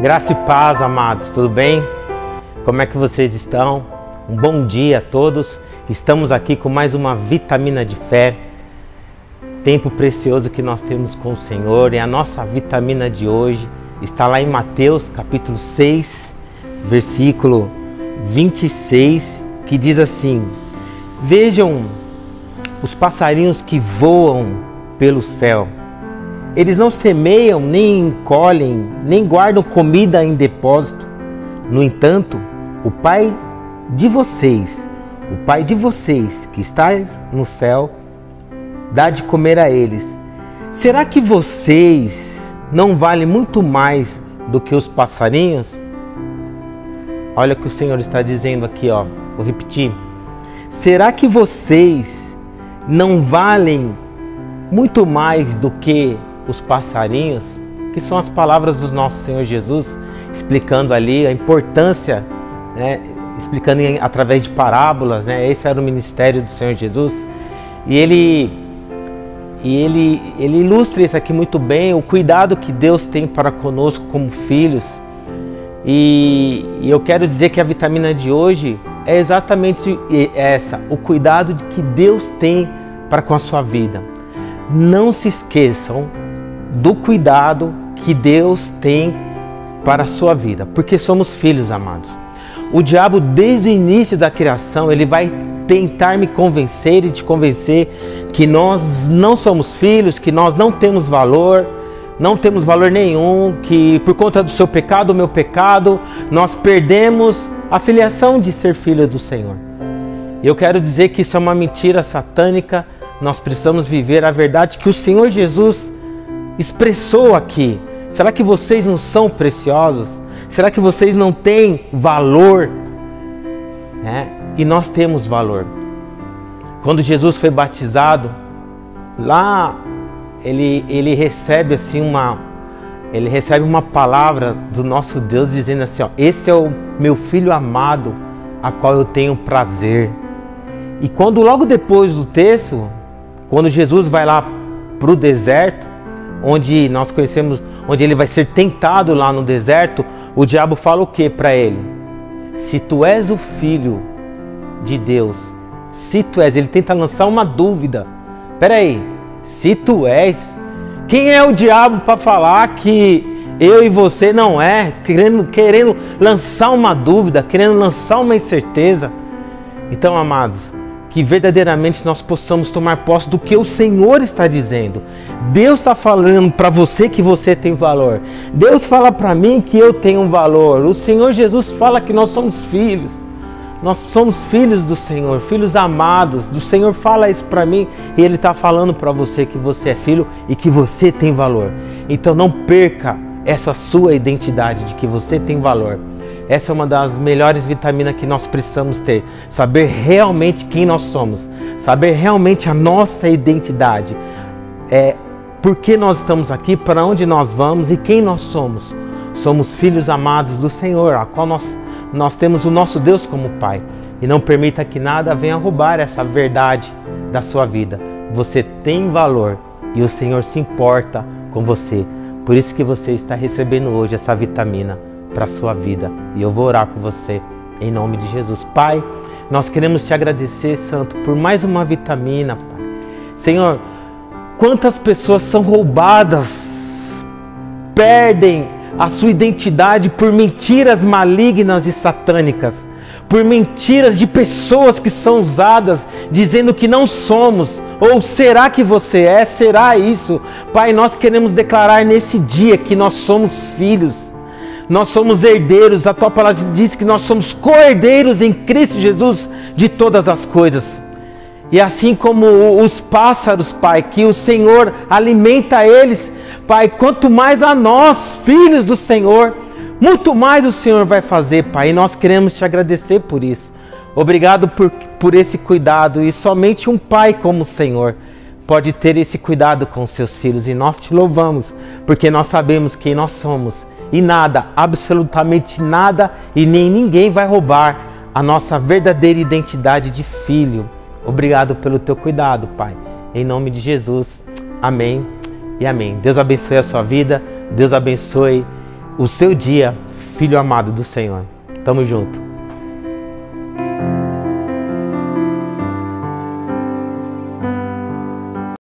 Graça e paz, amados, tudo bem? Como é que vocês estão? Um bom dia a todos. Estamos aqui com mais uma vitamina de fé. Tempo precioso que nós temos com o Senhor e a nossa vitamina de hoje está lá em Mateus, capítulo 6, versículo 26, que diz assim: Vejam os passarinhos que voam pelo céu eles não semeiam, nem colhem, nem guardam comida em depósito. No entanto, o Pai de vocês, o Pai de vocês que está no céu, dá de comer a eles. Será que vocês não valem muito mais do que os passarinhos? Olha o que o Senhor está dizendo aqui, ó. Vou repetir. Será que vocês não valem muito mais do que os passarinhos, que são as palavras do nosso Senhor Jesus, explicando ali a importância, né, explicando através de parábolas, né, esse era o ministério do Senhor Jesus, e ele e ele, ele ilustra isso aqui muito bem, o cuidado que Deus tem para conosco como filhos. E, e eu quero dizer que a vitamina de hoje é exatamente essa, o cuidado que Deus tem para com a sua vida. Não se esqueçam do cuidado que Deus tem para a sua vida, porque somos filhos amados. O diabo, desde o início da criação, ele vai tentar me convencer e te convencer que nós não somos filhos, que nós não temos valor, não temos valor nenhum, que por conta do seu pecado, o meu pecado, nós perdemos a filiação de ser filho do Senhor. Eu quero dizer que isso é uma mentira satânica. Nós precisamos viver a verdade que o Senhor Jesus expressou aqui. Será que vocês não são preciosos? Será que vocês não têm valor? É, e nós temos valor. Quando Jesus foi batizado, lá ele, ele recebe assim uma ele recebe uma palavra do nosso Deus dizendo assim, ó, esse é o meu filho amado, a qual eu tenho prazer. E quando logo depois do texto, quando Jesus vai lá para o deserto, onde nós conhecemos, onde ele vai ser tentado lá no deserto, o diabo fala o que para ele? Se tu és o filho de Deus, se tu és, ele tenta lançar uma dúvida. Peraí, se tu és, quem é o diabo para falar que eu e você não é, querendo, querendo lançar uma dúvida, querendo lançar uma incerteza? Então, amados, que verdadeiramente nós possamos tomar posse do que o Senhor está dizendo. Deus está falando para você que você tem valor. Deus fala para mim que eu tenho valor. O Senhor Jesus fala que nós somos filhos. Nós somos filhos do Senhor, filhos amados. Do Senhor fala isso para mim e Ele está falando para você que você é filho e que você tem valor. Então não perca essa sua identidade de que você tem valor. Essa é uma das melhores vitaminas que nós precisamos ter. Saber realmente quem nós somos, saber realmente a nossa identidade. É, por que nós estamos aqui, para onde nós vamos e quem nós somos. Somos filhos amados do Senhor, a qual nós, nós temos o nosso Deus como Pai. E não permita que nada venha roubar essa verdade da sua vida. Você tem valor e o Senhor se importa com você. Por isso que você está recebendo hoje essa vitamina para a sua vida. E eu vou orar por você em nome de Jesus. Pai, nós queremos te agradecer, Santo, por mais uma vitamina, Pai. Senhor, quantas pessoas são roubadas, perdem a sua identidade por mentiras malignas e satânicas, por mentiras de pessoas que são usadas dizendo que não somos, ou será que você é? Será isso? Pai, nós queremos declarar nesse dia que nós somos filhos nós somos herdeiros, a tua palavra diz que nós somos co-herdeiros em Cristo Jesus de todas as coisas. E assim como os pássaros, Pai, que o Senhor alimenta eles, Pai, quanto mais a nós, filhos do Senhor, muito mais o Senhor vai fazer, Pai, e nós queremos te agradecer por isso. Obrigado por, por esse cuidado, e somente um Pai como o Senhor pode ter esse cuidado com seus filhos, e nós te louvamos, porque nós sabemos quem nós somos e nada, absolutamente nada e nem ninguém vai roubar a nossa verdadeira identidade de filho. Obrigado pelo teu cuidado, Pai. Em nome de Jesus. Amém e amém. Deus abençoe a sua vida. Deus abençoe o seu dia, filho amado do Senhor. Tamo junto.